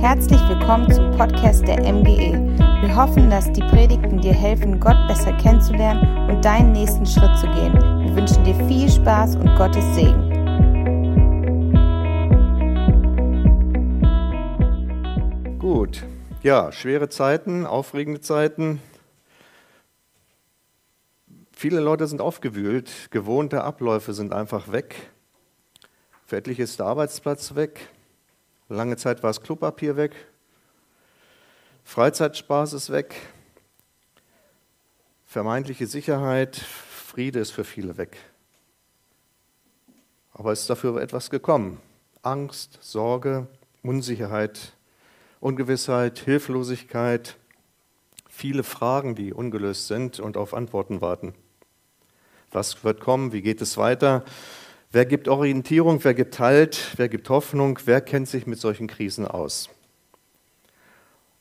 Herzlich willkommen zum Podcast der MGE. Wir hoffen, dass die Predigten dir helfen, Gott besser kennenzulernen und deinen nächsten Schritt zu gehen. Wir wünschen dir viel Spaß und Gottes Segen. Gut, ja, schwere Zeiten, aufregende Zeiten. Viele Leute sind aufgewühlt, gewohnte Abläufe sind einfach weg. Für etliche ist der Arbeitsplatz weg. Lange Zeit war das Klopapier weg. Freizeitspaß ist weg. Vermeintliche Sicherheit, Friede ist für viele weg. Aber es ist dafür etwas gekommen. Angst, Sorge, Unsicherheit, Ungewissheit, Hilflosigkeit, viele Fragen, die ungelöst sind und auf Antworten warten. Was wird kommen? Wie geht es weiter? Wer gibt Orientierung, wer gibt Halt, wer gibt Hoffnung, wer kennt sich mit solchen Krisen aus?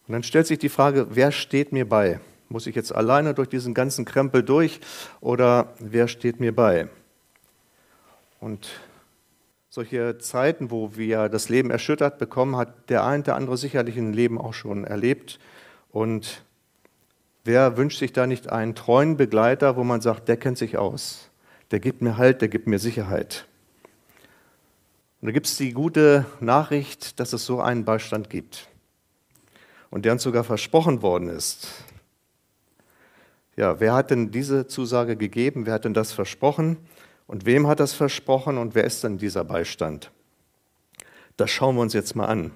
Und dann stellt sich die Frage, wer steht mir bei? Muss ich jetzt alleine durch diesen ganzen Krempel durch oder wer steht mir bei? Und solche Zeiten, wo wir das Leben erschüttert bekommen, hat der eine oder andere sicherlich im Leben auch schon erlebt. Und wer wünscht sich da nicht einen treuen Begleiter, wo man sagt, der kennt sich aus? Der gibt mir Halt, der gibt mir Sicherheit. Und da gibt es die gute Nachricht, dass es so einen Beistand gibt und der uns sogar versprochen worden ist. Ja, wer hat denn diese Zusage gegeben? Wer hat denn das versprochen? Und wem hat das versprochen und wer ist denn dieser Beistand? Das schauen wir uns jetzt mal an.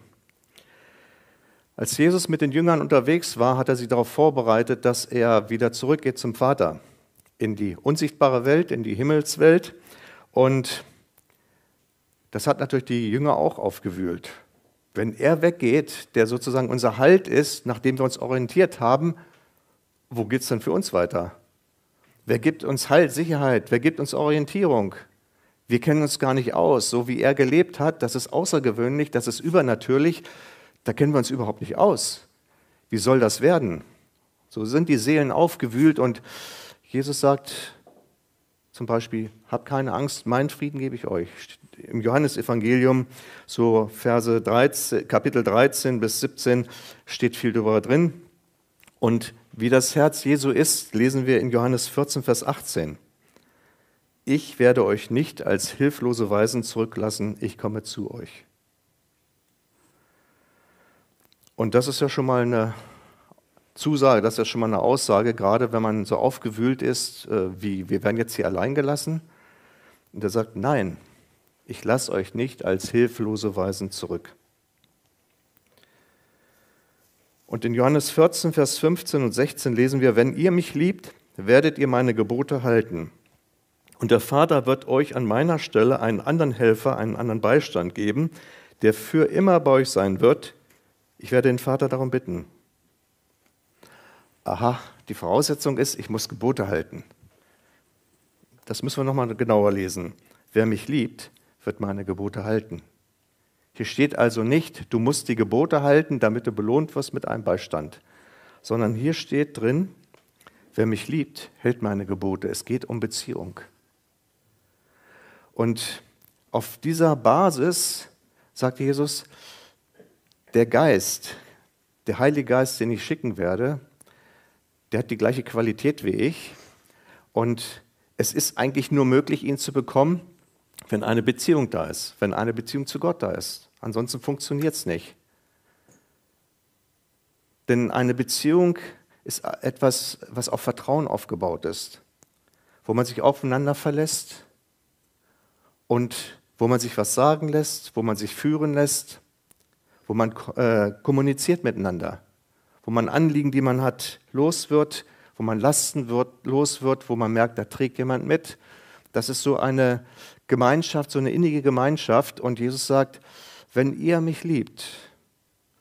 Als Jesus mit den Jüngern unterwegs war, hat er sie darauf vorbereitet, dass er wieder zurückgeht zum Vater in die unsichtbare Welt, in die Himmelswelt. Und das hat natürlich die Jünger auch aufgewühlt. Wenn er weggeht, der sozusagen unser Halt ist, nachdem wir uns orientiert haben, wo geht es dann für uns weiter? Wer gibt uns Halt, Sicherheit? Wer gibt uns Orientierung? Wir kennen uns gar nicht aus. So wie er gelebt hat, das ist außergewöhnlich, das ist übernatürlich. Da kennen wir uns überhaupt nicht aus. Wie soll das werden? So sind die Seelen aufgewühlt und Jesus sagt zum Beispiel, habt keine Angst, meinen Frieden gebe ich euch. Im Johannesevangelium, so Verse 13, Kapitel 13 bis 17, steht viel darüber drin. Und wie das Herz Jesu ist, lesen wir in Johannes 14, Vers 18. Ich werde euch nicht als hilflose Weisen zurücklassen, ich komme zu euch. Und das ist ja schon mal eine Zusage, das ist ja schon mal eine Aussage, gerade wenn man so aufgewühlt ist, äh, wie wir werden jetzt hier allein gelassen. Und er sagt, nein, ich lasse euch nicht als hilflose Weisen zurück. Und in Johannes 14, Vers 15 und 16 lesen wir, wenn ihr mich liebt, werdet ihr meine Gebote halten. Und der Vater wird euch an meiner Stelle einen anderen Helfer, einen anderen Beistand geben, der für immer bei euch sein wird. Ich werde den Vater darum bitten aha, die Voraussetzung ist, ich muss Gebote halten. Das müssen wir nochmal genauer lesen. Wer mich liebt, wird meine Gebote halten. Hier steht also nicht, du musst die Gebote halten, damit du belohnt wirst mit einem Beistand, sondern hier steht drin, wer mich liebt, hält meine Gebote. Es geht um Beziehung. Und auf dieser Basis sagt Jesus, der Geist, der Heilige Geist, den ich schicken werde, der hat die gleiche Qualität wie ich. Und es ist eigentlich nur möglich, ihn zu bekommen, wenn eine Beziehung da ist, wenn eine Beziehung zu Gott da ist. Ansonsten funktioniert es nicht. Denn eine Beziehung ist etwas, was auf Vertrauen aufgebaut ist, wo man sich aufeinander verlässt und wo man sich was sagen lässt, wo man sich führen lässt, wo man äh, kommuniziert miteinander wo man Anliegen, die man hat, los wird, wo man Lasten wird, los wird, wo man merkt, da trägt jemand mit. Das ist so eine Gemeinschaft, so eine innige Gemeinschaft. Und Jesus sagt, wenn ihr mich liebt,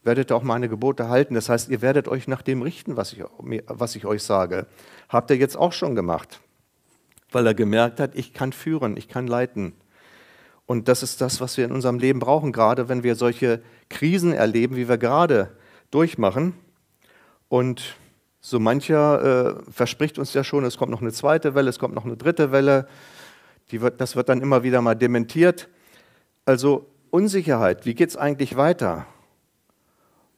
werdet ihr auch meine Gebote halten. Das heißt, ihr werdet euch nach dem richten, was ich, was ich euch sage. Habt ihr jetzt auch schon gemacht, weil er gemerkt hat, ich kann führen, ich kann leiten. Und das ist das, was wir in unserem Leben brauchen, gerade wenn wir solche Krisen erleben, wie wir gerade durchmachen. Und so mancher äh, verspricht uns ja schon, es kommt noch eine zweite Welle, es kommt noch eine dritte Welle. Wird, das wird dann immer wieder mal dementiert. Also Unsicherheit, wie geht es eigentlich weiter?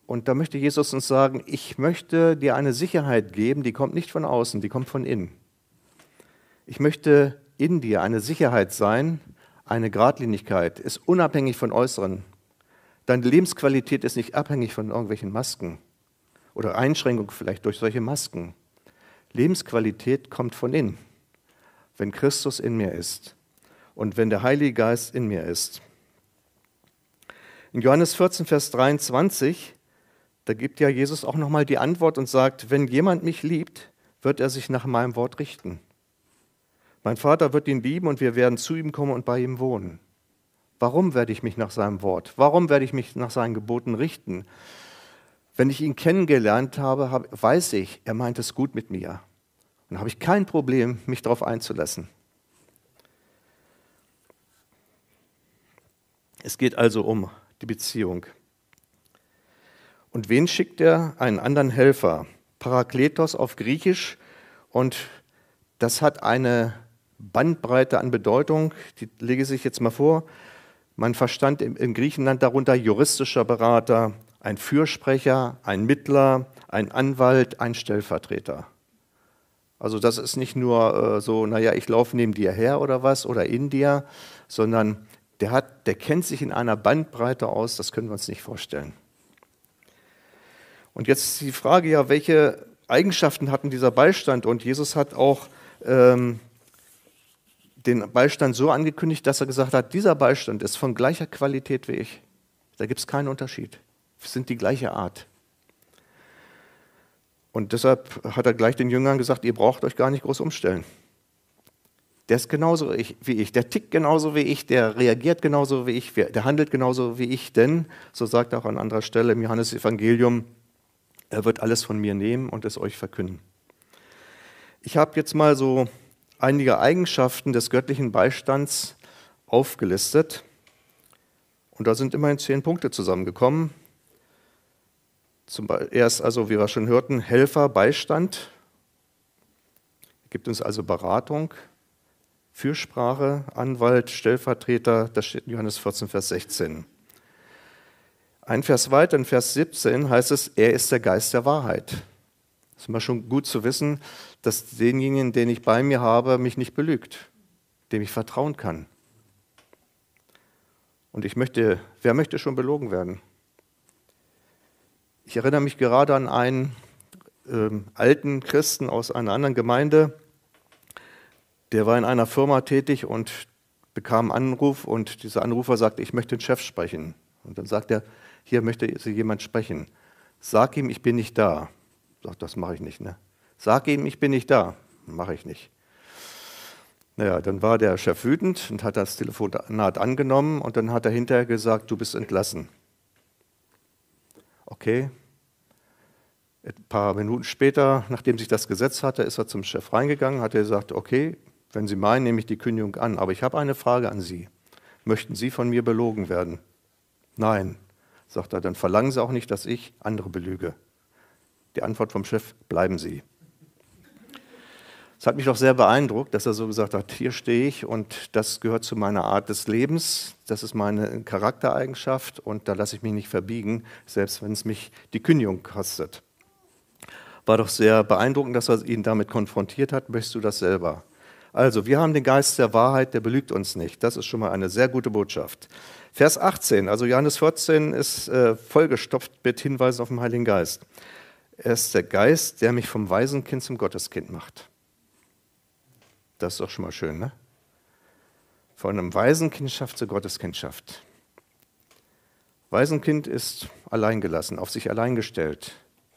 Und da möchte Jesus uns sagen, ich möchte dir eine Sicherheit geben, die kommt nicht von außen, die kommt von innen. Ich möchte in dir eine Sicherheit sein, eine Gradlinigkeit, ist unabhängig von Äußeren. Deine Lebensqualität ist nicht abhängig von irgendwelchen Masken oder Einschränkungen vielleicht durch solche Masken. Lebensqualität kommt von innen, wenn Christus in mir ist und wenn der Heilige Geist in mir ist. In Johannes 14, Vers 23, da gibt ja Jesus auch nochmal die Antwort und sagt, wenn jemand mich liebt, wird er sich nach meinem Wort richten. Mein Vater wird ihn lieben und wir werden zu ihm kommen und bei ihm wohnen. Warum werde ich mich nach seinem Wort, warum werde ich mich nach seinen Geboten richten? Wenn ich ihn kennengelernt habe, weiß ich, er meint es gut mit mir. Und habe ich kein Problem, mich darauf einzulassen. Es geht also um die Beziehung. Und wen schickt er? Einen anderen Helfer. Parakletos auf Griechisch. Und das hat eine Bandbreite an Bedeutung. Die lege ich jetzt mal vor. Man verstand in Griechenland darunter juristischer Berater, ein Fürsprecher, ein Mittler, ein Anwalt, ein Stellvertreter. Also das ist nicht nur äh, so, naja, ich laufe neben dir her oder was oder in dir, sondern der, hat, der kennt sich in einer Bandbreite aus, das können wir uns nicht vorstellen. Und jetzt die Frage ja, welche Eigenschaften hatten dieser Beistand? Und Jesus hat auch ähm, den Beistand so angekündigt, dass er gesagt hat, dieser Beistand ist von gleicher Qualität wie ich. Da gibt es keinen Unterschied. Sind die gleiche Art. Und deshalb hat er gleich den Jüngern gesagt, ihr braucht euch gar nicht groß umstellen. Der ist genauso wie ich, der tickt genauso wie ich, der reagiert genauso wie ich, der handelt genauso wie ich, denn, so sagt er auch an anderer Stelle im Johannesevangelium, er wird alles von mir nehmen und es euch verkünden. Ich habe jetzt mal so einige Eigenschaften des göttlichen Beistands aufgelistet. Und da sind immerhin zehn Punkte zusammengekommen. Zum erst also, wie wir schon hörten, Helfer, Beistand. Er gibt uns also Beratung, Fürsprache, Anwalt, Stellvertreter. Das steht in Johannes 14, Vers 16. Ein Vers weiter, in Vers 17 heißt es, er ist der Geist der Wahrheit. Das ist immer schon gut zu wissen, dass denjenigen, den ich bei mir habe, mich nicht belügt, dem ich vertrauen kann. Und ich möchte, wer möchte schon belogen werden? Ich erinnere mich gerade an einen äh, alten Christen aus einer anderen Gemeinde, der war in einer Firma tätig und bekam einen Anruf und dieser Anrufer sagte, ich möchte den Chef sprechen. Und dann sagt er, hier möchte jemand sprechen. Sag ihm, ich bin nicht da. Sagt, das mache ich nicht. Ne? Sag ihm, ich bin nicht da. Mache ich nicht. Naja, dann war der Chef wütend und hat das Telefonat angenommen und dann hat er hinterher gesagt, du bist entlassen. Okay. Ein paar Minuten später, nachdem sich das Gesetz hatte, ist er zum Chef reingegangen, hat er gesagt, okay, wenn Sie meinen, nehme ich die Kündigung an, aber ich habe eine Frage an Sie. Möchten Sie von mir belogen werden? Nein, sagt er, dann verlangen Sie auch nicht, dass ich andere belüge. Die Antwort vom Chef, bleiben Sie. Es hat mich doch sehr beeindruckt, dass er so gesagt hat, hier stehe ich und das gehört zu meiner Art des Lebens, das ist meine Charaktereigenschaft und da lasse ich mich nicht verbiegen, selbst wenn es mich die Kündigung kostet. War doch sehr beeindruckend, dass er ihn damit konfrontiert hat. Möchtest du das selber? Also, wir haben den Geist der Wahrheit, der belügt uns nicht. Das ist schon mal eine sehr gute Botschaft. Vers 18, also Johannes 14 ist äh, vollgestopft mit Hinweisen auf den Heiligen Geist. Er ist der Geist, der mich vom Waisenkind zum Gotteskind macht. Das ist doch schon mal schön, ne? Von einem Waisenkindschaft zur Gotteskindschaft. Waisenkind ist alleingelassen, auf sich allein gestellt.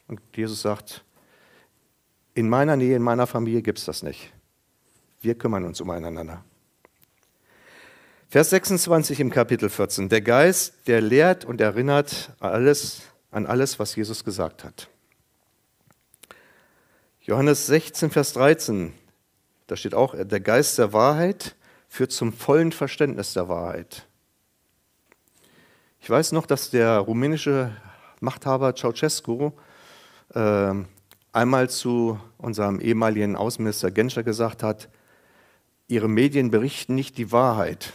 Und Jesus sagt, in meiner Nähe, in meiner Familie gibt es das nicht. Wir kümmern uns umeinander. Vers 26 im Kapitel 14. Der Geist, der lehrt und erinnert alles, an alles, was Jesus gesagt hat. Johannes 16, Vers 13, da steht auch, der Geist der Wahrheit führt zum vollen Verständnis der Wahrheit. Ich weiß noch, dass der rumänische Machthaber Ceausescu äh, einmal zu unserem ehemaligen Außenminister Genscher gesagt hat, Ihre Medien berichten nicht die Wahrheit.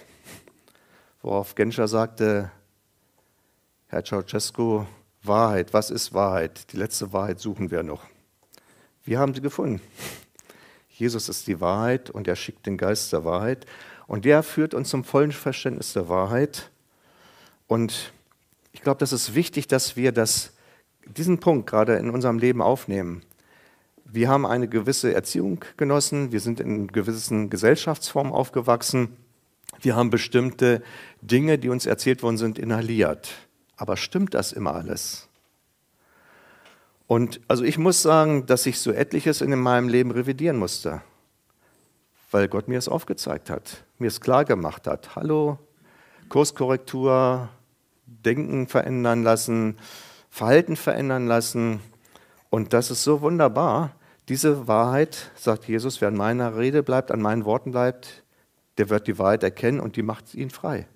Worauf Genscher sagte, Herr Ceausescu, Wahrheit, was ist Wahrheit? Die letzte Wahrheit suchen wir noch. Wir haben sie gefunden. Jesus ist die Wahrheit und er schickt den Geist der Wahrheit. Und der führt uns zum vollen Verständnis der Wahrheit. Und ich glaube, das ist wichtig, dass wir das, diesen Punkt gerade in unserem Leben aufnehmen. Wir haben eine gewisse Erziehung genossen, wir sind in gewissen Gesellschaftsformen aufgewachsen, wir haben bestimmte Dinge, die uns erzählt worden sind, inhaliert. Aber stimmt das immer alles? Und also ich muss sagen, dass ich so etliches in meinem Leben revidieren musste, weil Gott mir es aufgezeigt hat, mir es klar gemacht hat. Hallo, Kurskorrektur, Denken verändern lassen, Verhalten verändern lassen. Und das ist so wunderbar. Diese Wahrheit, sagt Jesus, wer an meiner Rede bleibt, an meinen Worten bleibt, der wird die Wahrheit erkennen und die macht ihn frei.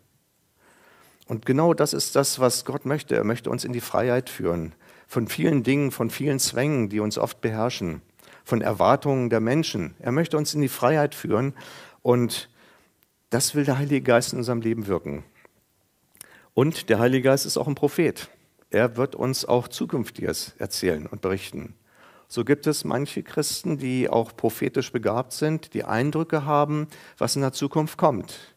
Und genau das ist das, was Gott möchte. Er möchte uns in die Freiheit führen von vielen Dingen, von vielen Zwängen, die uns oft beherrschen, von Erwartungen der Menschen. Er möchte uns in die Freiheit führen und das will der Heilige Geist in unserem Leben wirken. Und der Heilige Geist ist auch ein Prophet. Er wird uns auch Zukünftiges erzählen und berichten. So gibt es manche Christen, die auch prophetisch begabt sind, die Eindrücke haben, was in der Zukunft kommt.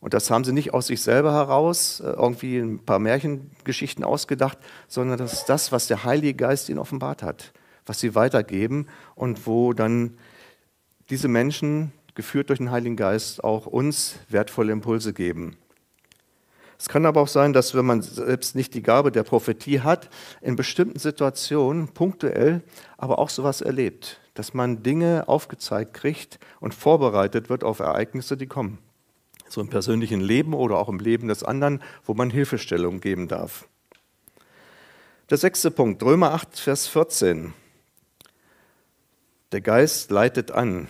Und das haben sie nicht aus sich selber heraus, äh, irgendwie ein paar Märchengeschichten ausgedacht, sondern das ist das, was der Heilige Geist ihnen offenbart hat, was sie weitergeben und wo dann diese Menschen, geführt durch den Heiligen Geist, auch uns wertvolle Impulse geben. Es kann aber auch sein, dass wenn man selbst nicht die Gabe der Prophetie hat, in bestimmten Situationen punktuell aber auch sowas erlebt, dass man Dinge aufgezeigt kriegt und vorbereitet wird auf Ereignisse, die kommen so im persönlichen Leben oder auch im Leben des anderen, wo man Hilfestellung geben darf. Der sechste Punkt, Römer 8, Vers 14. Der Geist leitet an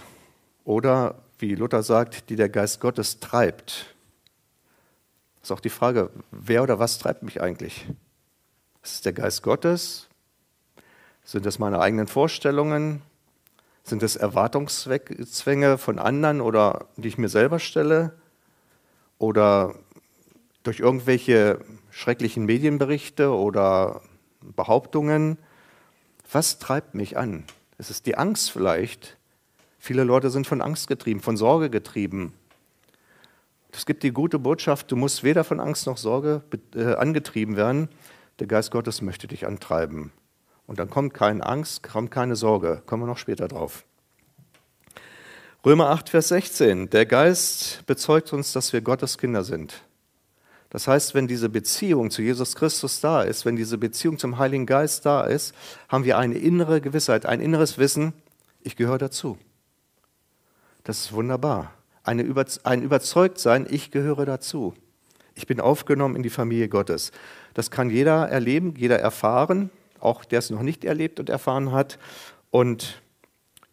oder, wie Luther sagt, die der Geist Gottes treibt. Das ist auch die Frage, wer oder was treibt mich eigentlich? Ist es der Geist Gottes? Sind es meine eigenen Vorstellungen? Sind es Erwartungszwänge von anderen oder die ich mir selber stelle? Oder durch irgendwelche schrecklichen Medienberichte oder Behauptungen. Was treibt mich an? Es ist die Angst vielleicht. Viele Leute sind von Angst getrieben, von Sorge getrieben. Es gibt die gute Botschaft, du musst weder von Angst noch Sorge äh, angetrieben werden. Der Geist Gottes möchte dich antreiben. Und dann kommt keine Angst, kommt keine Sorge. Kommen wir noch später drauf. Römer 8, Vers 16. Der Geist bezeugt uns, dass wir Gottes Kinder sind. Das heißt, wenn diese Beziehung zu Jesus Christus da ist, wenn diese Beziehung zum Heiligen Geist da ist, haben wir eine innere Gewissheit, ein inneres Wissen, ich gehöre dazu. Das ist wunderbar. Eine Über ein Überzeugtsein, ich gehöre dazu. Ich bin aufgenommen in die Familie Gottes. Das kann jeder erleben, jeder erfahren, auch der es noch nicht erlebt und erfahren hat. Und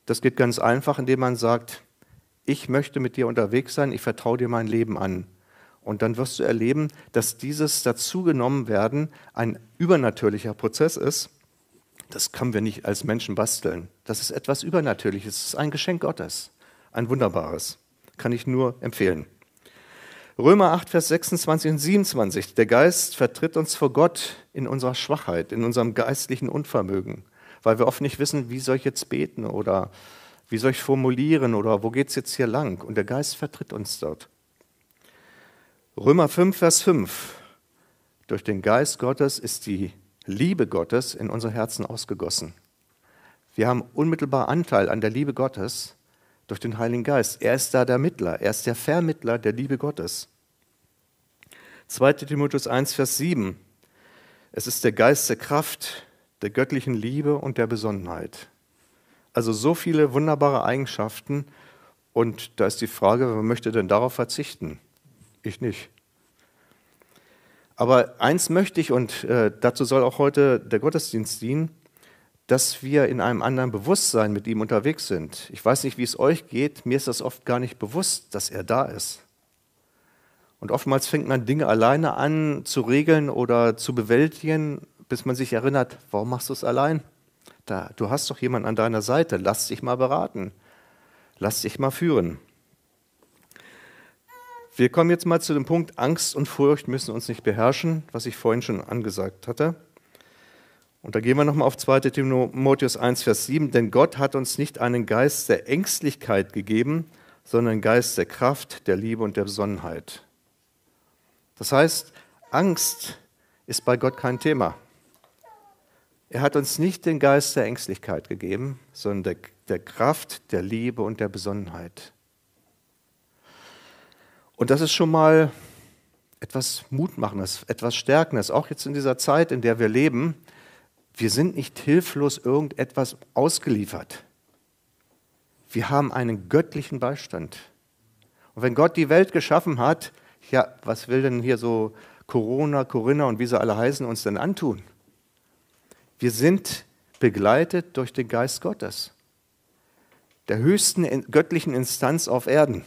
das geht ganz einfach, indem man sagt, ich möchte mit dir unterwegs sein, ich vertraue dir mein Leben an. Und dann wirst du erleben, dass dieses dazugenommen werden ein übernatürlicher Prozess ist. Das können wir nicht als Menschen basteln. Das ist etwas Übernatürliches. Das ist ein Geschenk Gottes. Ein wunderbares. Kann ich nur empfehlen. Römer 8, Vers 26 und 27. Der Geist vertritt uns vor Gott in unserer Schwachheit, in unserem geistlichen Unvermögen weil wir oft nicht wissen, wie soll ich jetzt beten oder wie soll ich formulieren oder wo geht es jetzt hier lang? Und der Geist vertritt uns dort. Römer 5, Vers 5. Durch den Geist Gottes ist die Liebe Gottes in unsere Herzen ausgegossen. Wir haben unmittelbar Anteil an der Liebe Gottes durch den Heiligen Geist. Er ist da der Mittler, er ist der Vermittler der Liebe Gottes. 2 Timotheus 1, Vers 7. Es ist der Geist der Kraft, der göttlichen Liebe und der Besonnenheit. Also so viele wunderbare Eigenschaften. Und da ist die Frage, wer möchte denn darauf verzichten? Ich nicht. Aber eins möchte ich, und äh, dazu soll auch heute der Gottesdienst dienen, dass wir in einem anderen Bewusstsein mit ihm unterwegs sind. Ich weiß nicht, wie es euch geht, mir ist das oft gar nicht bewusst, dass er da ist. Und oftmals fängt man Dinge alleine an zu regeln oder zu bewältigen bis man sich erinnert, warum machst du es allein? Da, du hast doch jemanden an deiner Seite, lass dich mal beraten, lass dich mal führen. Wir kommen jetzt mal zu dem Punkt, Angst und Furcht müssen uns nicht beherrschen, was ich vorhin schon angesagt hatte. Und da gehen wir nochmal auf 2 Timotheus 1, Vers 7. Denn Gott hat uns nicht einen Geist der Ängstlichkeit gegeben, sondern einen Geist der Kraft, der Liebe und der Besonnenheit. Das heißt, Angst ist bei Gott kein Thema. Er hat uns nicht den Geist der Ängstlichkeit gegeben, sondern der, der Kraft, der Liebe und der Besonnenheit. Und das ist schon mal etwas Mutmachendes, etwas Stärkendes, auch jetzt in dieser Zeit, in der wir leben. Wir sind nicht hilflos irgendetwas ausgeliefert. Wir haben einen göttlichen Beistand. Und wenn Gott die Welt geschaffen hat, ja, was will denn hier so Corona, Corinna und wie sie alle heißen uns denn antun? Wir sind begleitet durch den Geist Gottes, der höchsten göttlichen Instanz auf Erden.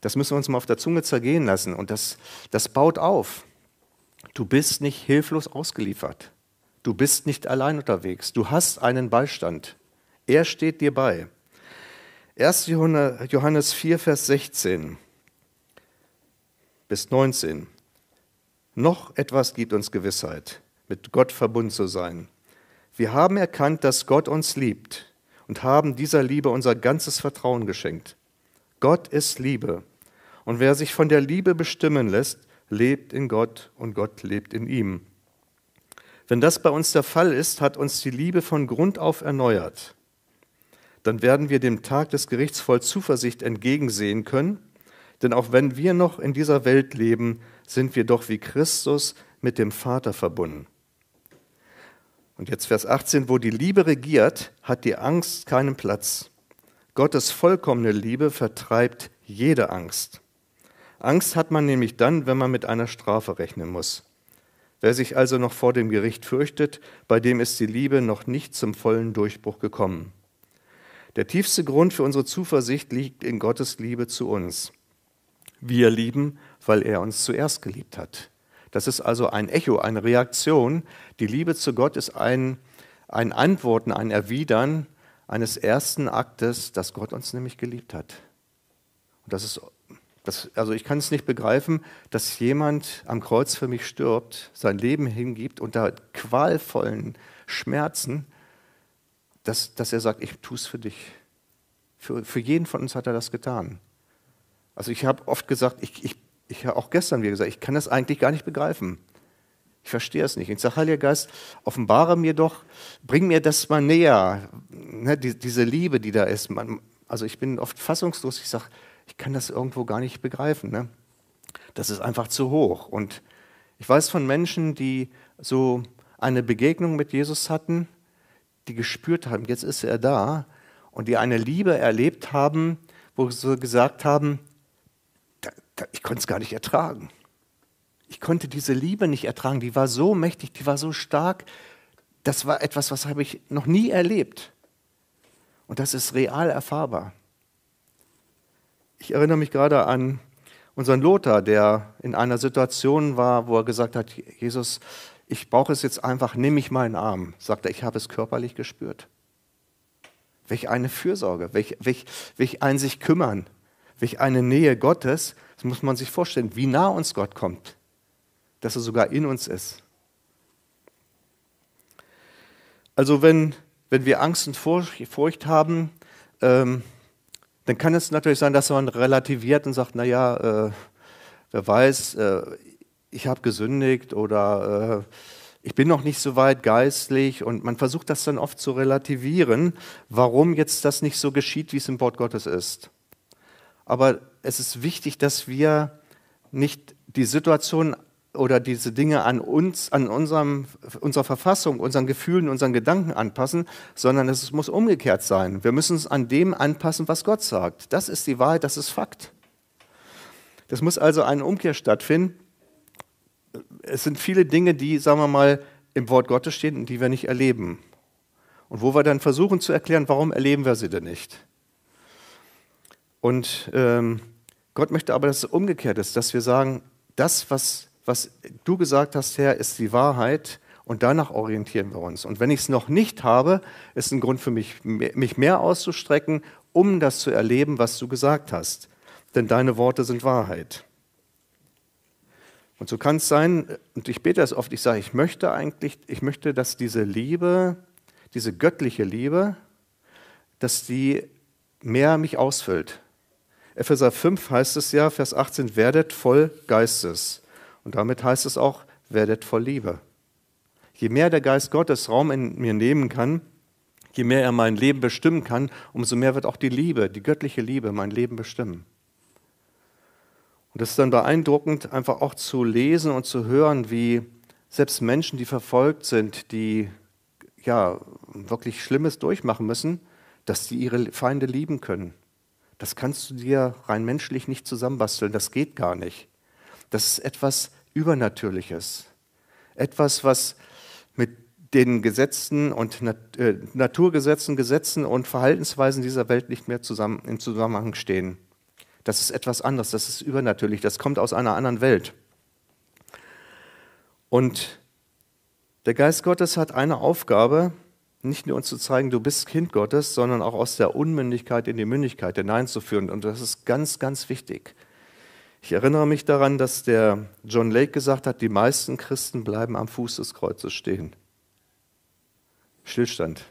Das müssen wir uns mal auf der Zunge zergehen lassen und das, das baut auf. Du bist nicht hilflos ausgeliefert. Du bist nicht allein unterwegs. Du hast einen Beistand. Er steht dir bei. 1. Johannes 4, Vers 16 bis 19. Noch etwas gibt uns Gewissheit, mit Gott verbunden zu sein. Wir haben erkannt, dass Gott uns liebt und haben dieser Liebe unser ganzes Vertrauen geschenkt. Gott ist Liebe. Und wer sich von der Liebe bestimmen lässt, lebt in Gott und Gott lebt in ihm. Wenn das bei uns der Fall ist, hat uns die Liebe von Grund auf erneuert. Dann werden wir dem Tag des Gerichts voll Zuversicht entgegensehen können denn auch wenn wir noch in dieser Welt leben, sind wir doch wie Christus mit dem Vater verbunden. Und jetzt Vers 18, wo die Liebe regiert, hat die Angst keinen Platz. Gottes vollkommene Liebe vertreibt jede Angst. Angst hat man nämlich dann, wenn man mit einer Strafe rechnen muss. Wer sich also noch vor dem Gericht fürchtet, bei dem ist die Liebe noch nicht zum vollen Durchbruch gekommen. Der tiefste Grund für unsere Zuversicht liegt in Gottes Liebe zu uns. Wir lieben, weil er uns zuerst geliebt hat. Das ist also ein Echo, eine Reaktion. Die Liebe zu Gott ist ein, ein Antworten, ein Erwidern eines ersten Aktes, dass Gott uns nämlich geliebt hat. Und das ist, das, also ich kann es nicht begreifen, dass jemand am Kreuz für mich stirbt, sein Leben hingibt unter qualvollen Schmerzen, dass, dass er sagt, ich tue es für dich. Für, für jeden von uns hat er das getan. Also ich habe oft gesagt, ich, ich, ich habe auch gestern wieder gesagt, ich kann das eigentlich gar nicht begreifen. Ich verstehe es nicht. Ich sage, Heiliger Geist, offenbare mir doch, bring mir das mal näher, ne, die, diese Liebe, die da ist. Man, also ich bin oft fassungslos. Ich sage, ich kann das irgendwo gar nicht begreifen. Ne? Das ist einfach zu hoch. Und ich weiß von Menschen, die so eine Begegnung mit Jesus hatten, die gespürt haben, jetzt ist er da, und die eine Liebe erlebt haben, wo sie gesagt haben, ich konnte es gar nicht ertragen. Ich konnte diese Liebe nicht ertragen. Die war so mächtig, die war so stark. Das war etwas, was habe ich noch nie erlebt. Und das ist real erfahrbar. Ich erinnere mich gerade an unseren Lothar, der in einer Situation war, wo er gesagt hat, Jesus, ich brauche es jetzt einfach, nimm mich mal in den Arm. Sagt er, ich habe es körperlich gespürt. Welch eine Fürsorge, welch, welch, welch ein sich kümmern, welch eine Nähe Gottes, das muss man sich vorstellen, wie nah uns Gott kommt, dass er sogar in uns ist. Also wenn, wenn wir Angst und Furcht haben, ähm, dann kann es natürlich sein, dass man relativiert und sagt, naja, äh, wer weiß, äh, ich habe gesündigt oder äh, ich bin noch nicht so weit geistlich und man versucht das dann oft zu relativieren, warum jetzt das nicht so geschieht, wie es im Wort Gottes ist. Aber es ist wichtig, dass wir nicht die Situation oder diese Dinge an uns, an unserem, unserer Verfassung, unseren Gefühlen, unseren Gedanken anpassen, sondern es muss umgekehrt sein. Wir müssen uns an dem anpassen, was Gott sagt. Das ist die Wahrheit, das ist Fakt. Das muss also eine Umkehr stattfinden. Es sind viele Dinge, die, sagen wir mal, im Wort Gottes stehen und die wir nicht erleben. Und wo wir dann versuchen zu erklären, warum erleben wir sie denn nicht. Und ähm, Gott möchte aber, dass es umgekehrt ist, dass wir sagen, das, was, was du gesagt hast, Herr, ist die Wahrheit und danach orientieren wir uns. Und wenn ich es noch nicht habe, ist ein Grund für mich, mich mehr auszustrecken, um das zu erleben, was du gesagt hast. Denn deine Worte sind Wahrheit. Und so kann es sein, und ich bete das oft, ich sage, ich möchte eigentlich, ich möchte, dass diese Liebe, diese göttliche Liebe, dass die mehr mich ausfüllt. Epheser 5 heißt es ja, Vers 18, werdet voll Geistes. Und damit heißt es auch, werdet voll Liebe. Je mehr der Geist Gottes Raum in mir nehmen kann, je mehr er mein Leben bestimmen kann, umso mehr wird auch die Liebe, die göttliche Liebe mein Leben bestimmen. Und es ist dann beeindruckend, einfach auch zu lesen und zu hören, wie selbst Menschen, die verfolgt sind, die ja wirklich Schlimmes durchmachen müssen, dass sie ihre Feinde lieben können. Das kannst du dir rein menschlich nicht zusammenbasteln, das geht gar nicht. Das ist etwas Übernatürliches. Etwas, was mit den Gesetzen und äh, Naturgesetzen, Gesetzen und Verhaltensweisen dieser Welt nicht mehr zusammen, im Zusammenhang stehen. Das ist etwas anderes, das ist übernatürlich, das kommt aus einer anderen Welt. Und der Geist Gottes hat eine Aufgabe, nicht nur uns zu zeigen, du bist Kind Gottes, sondern auch aus der Unmündigkeit in die Mündigkeit hineinzuführen. Und das ist ganz, ganz wichtig. Ich erinnere mich daran, dass der John Lake gesagt hat, die meisten Christen bleiben am Fuß des Kreuzes stehen. Stillstand.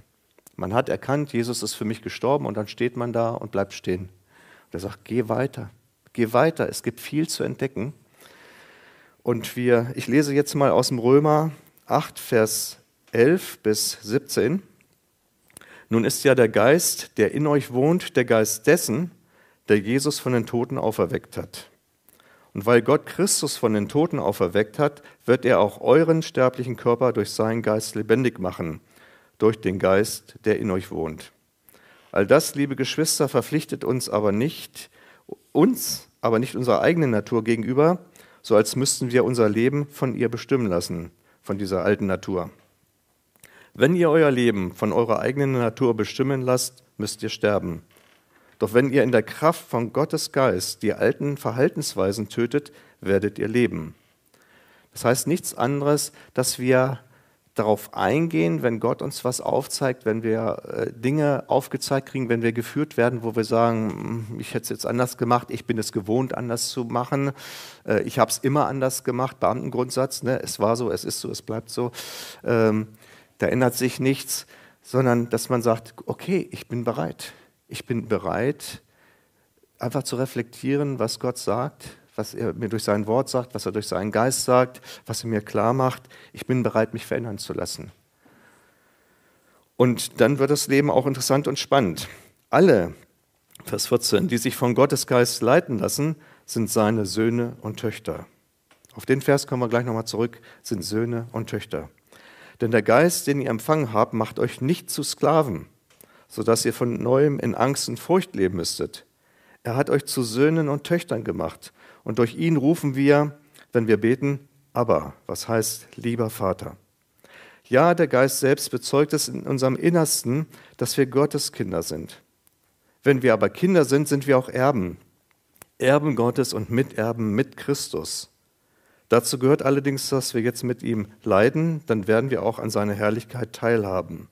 Man hat erkannt, Jesus ist für mich gestorben und dann steht man da und bleibt stehen. Und er sagt, geh weiter, geh weiter, es gibt viel zu entdecken. Und wir, ich lese jetzt mal aus dem Römer 8, Vers 11 bis 17. Nun ist ja der Geist, der in euch wohnt, der Geist dessen, der Jesus von den Toten auferweckt hat. Und weil Gott Christus von den Toten auferweckt hat, wird er auch euren sterblichen Körper durch seinen Geist lebendig machen, durch den Geist, der in euch wohnt. All das, liebe Geschwister, verpflichtet uns aber nicht, uns, aber nicht unserer eigenen Natur gegenüber, so als müssten wir unser Leben von ihr bestimmen lassen, von dieser alten Natur. Wenn ihr euer Leben von eurer eigenen Natur bestimmen lasst, müsst ihr sterben. Doch wenn ihr in der Kraft von Gottes Geist die alten Verhaltensweisen tötet, werdet ihr leben. Das heißt nichts anderes, dass wir darauf eingehen, wenn Gott uns was aufzeigt, wenn wir äh, Dinge aufgezeigt kriegen, wenn wir geführt werden, wo wir sagen, hm, ich hätte es jetzt anders gemacht, ich bin es gewohnt, anders zu machen, äh, ich habe es immer anders gemacht, Beamtengrundsatz, ne? es war so, es ist so, es bleibt so, ähm, da ändert sich nichts, sondern dass man sagt, okay, ich bin bereit, ich bin bereit, einfach zu reflektieren, was Gott sagt, was er mir durch sein Wort sagt, was er durch seinen Geist sagt, was er mir klar macht. Ich bin bereit, mich verändern zu lassen. Und dann wird das Leben auch interessant und spannend. Alle, Vers 14, die sich von Gottes Geist leiten lassen, sind seine Söhne und Töchter. Auf den Vers kommen wir gleich nochmal zurück, sind Söhne und Töchter. Denn der Geist, den ihr empfangen habt, macht euch nicht zu Sklaven, sodass ihr von neuem in Angst und Furcht leben müsstet. Er hat euch zu Söhnen und Töchtern gemacht. Und durch ihn rufen wir, wenn wir beten, aber, was heißt lieber Vater. Ja, der Geist selbst bezeugt es in unserem Innersten, dass wir Gottes Kinder sind. Wenn wir aber Kinder sind, sind wir auch Erben. Erben Gottes und Miterben mit Christus. Dazu gehört allerdings, dass wir jetzt mit ihm leiden, dann werden wir auch an seiner Herrlichkeit teilhaben.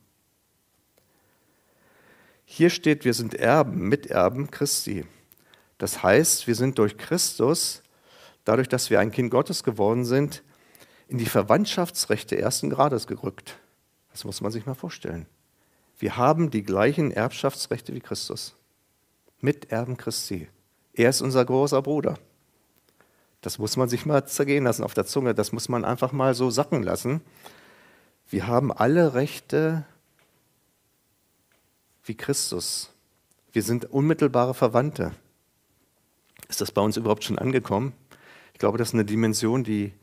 Hier steht, wir sind Erben, Miterben Christi. Das heißt, wir sind durch Christus, dadurch, dass wir ein Kind Gottes geworden sind, in die Verwandtschaftsrechte ersten Grades gerückt. Das muss man sich mal vorstellen. Wir haben die gleichen Erbschaftsrechte wie Christus. Miterben Christi. Er ist unser großer Bruder. Das muss man sich mal zergehen lassen auf der Zunge. Das muss man einfach mal so sacken lassen. Wir haben alle Rechte wie Christus. Wir sind unmittelbare Verwandte. Ist das bei uns überhaupt schon angekommen? Ich glaube, das ist eine Dimension, die